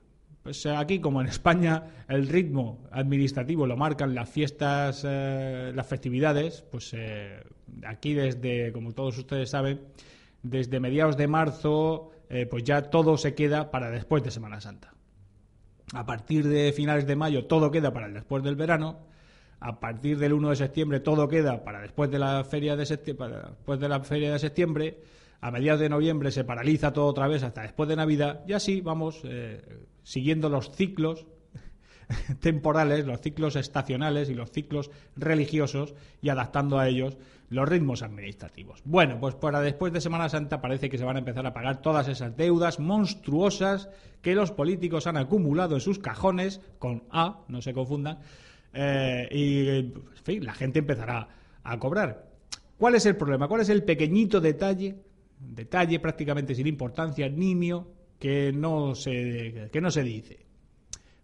Pues eh, aquí, como en [laughs] España, el ritmo administrativo lo marcan las fiestas, eh, las festividades, pues aquí desde, como todos ustedes saben, desde mediados de marzo, pues ya todo se queda para después de Semana Santa. A partir de finales de mayo todo queda para el después del verano. A partir del 1 de septiembre todo queda para después de la feria de septiembre, después de la feria de septiembre a mediados de noviembre se paraliza todo otra vez hasta después de Navidad y así vamos eh, siguiendo los ciclos [laughs] temporales, los ciclos estacionales y los ciclos religiosos y adaptando a ellos los ritmos administrativos. Bueno, pues para después de Semana Santa parece que se van a empezar a pagar todas esas deudas monstruosas que los políticos han acumulado en sus cajones, con A, no se confundan, eh, y la gente empezará a cobrar. ¿Cuál es el problema? ¿Cuál es el pequeñito detalle detalle prácticamente sin importancia, nimio, que no se, que no se dice.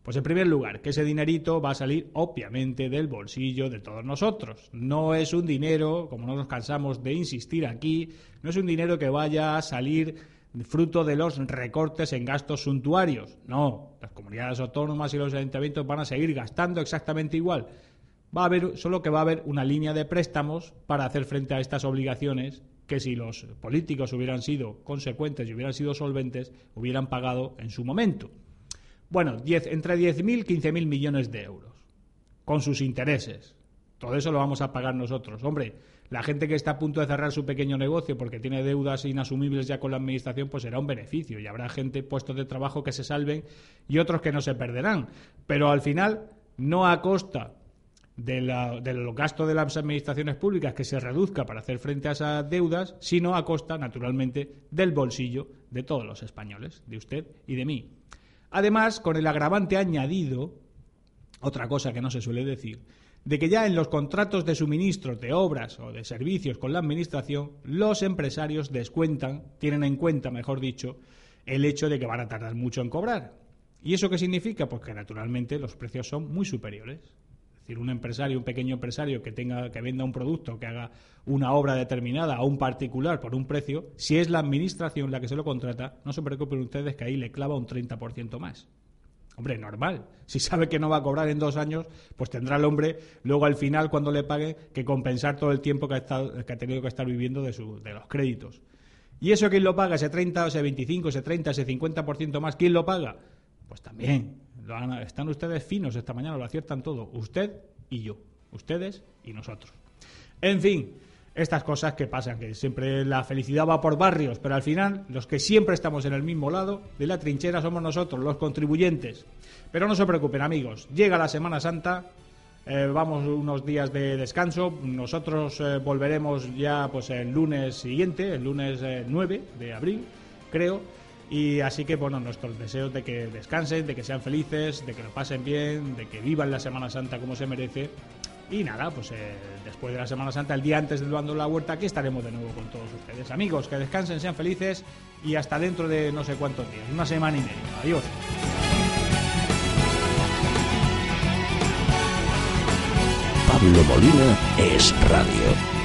Pues en primer lugar, que ese dinerito va a salir obviamente del bolsillo de todos nosotros. No es un dinero, como no nos cansamos de insistir aquí, no es un dinero que vaya a salir fruto de los recortes en gastos suntuarios. No, las comunidades autónomas y los ayuntamientos van a seguir gastando exactamente igual. Va a haber, solo que va a haber una línea de préstamos para hacer frente a estas obligaciones que si los políticos hubieran sido consecuentes y hubieran sido solventes, hubieran pagado en su momento. Bueno, entre 10.000 y 15.000 millones de euros, con sus intereses. Todo eso lo vamos a pagar nosotros. Hombre, la gente que está a punto de cerrar su pequeño negocio porque tiene deudas inasumibles ya con la administración, pues será un beneficio y habrá gente puestos de trabajo que se salven y otros que no se perderán. Pero al final, no a costa de, la, de los gastos de las administraciones públicas que se reduzca para hacer frente a esas deudas, sino a costa, naturalmente, del bolsillo de todos los españoles, de usted y de mí. Además, con el agravante añadido, otra cosa que no se suele decir, de que ya en los contratos de suministros de obras o de servicios con la Administración, los empresarios descuentan, tienen en cuenta, mejor dicho, el hecho de que van a tardar mucho en cobrar. ¿Y eso qué significa? Pues que naturalmente los precios son muy superiores decir, un empresario, un pequeño empresario que tenga que venda un producto, que haga una obra determinada a un particular por un precio, si es la administración la que se lo contrata, no se preocupen ustedes que ahí le clava un 30% más. Hombre, normal. Si sabe que no va a cobrar en dos años, pues tendrá el hombre luego al final, cuando le pague, que compensar todo el tiempo que ha, estado, que ha tenido que estar viviendo de, su, de los créditos. ¿Y eso quién lo paga? ¿Ese 30, ese 25, ese 30, ese 50% más? ¿Quién lo paga? Pues también están ustedes finos esta mañana, lo aciertan todo. Usted y yo. Ustedes y nosotros. En fin, estas cosas que pasan, que siempre la felicidad va por barrios, pero al final los que siempre estamos en el mismo lado de la trinchera somos nosotros, los contribuyentes. Pero no se preocupen, amigos, llega la Semana Santa, eh, vamos unos días de descanso, nosotros eh, volveremos ya pues el lunes siguiente, el lunes 9 eh, de abril, creo y así que, bueno, nuestros deseos de que descansen, de que sean felices, de que lo pasen bien, de que vivan la Semana Santa como se merece. Y nada, pues eh, después de la Semana Santa, el día antes del bando de la huerta, aquí estaremos de nuevo con todos ustedes. Amigos, que descansen, sean felices y hasta dentro de no sé cuántos días, una semana y media. Adiós. Pablo Molina es radio.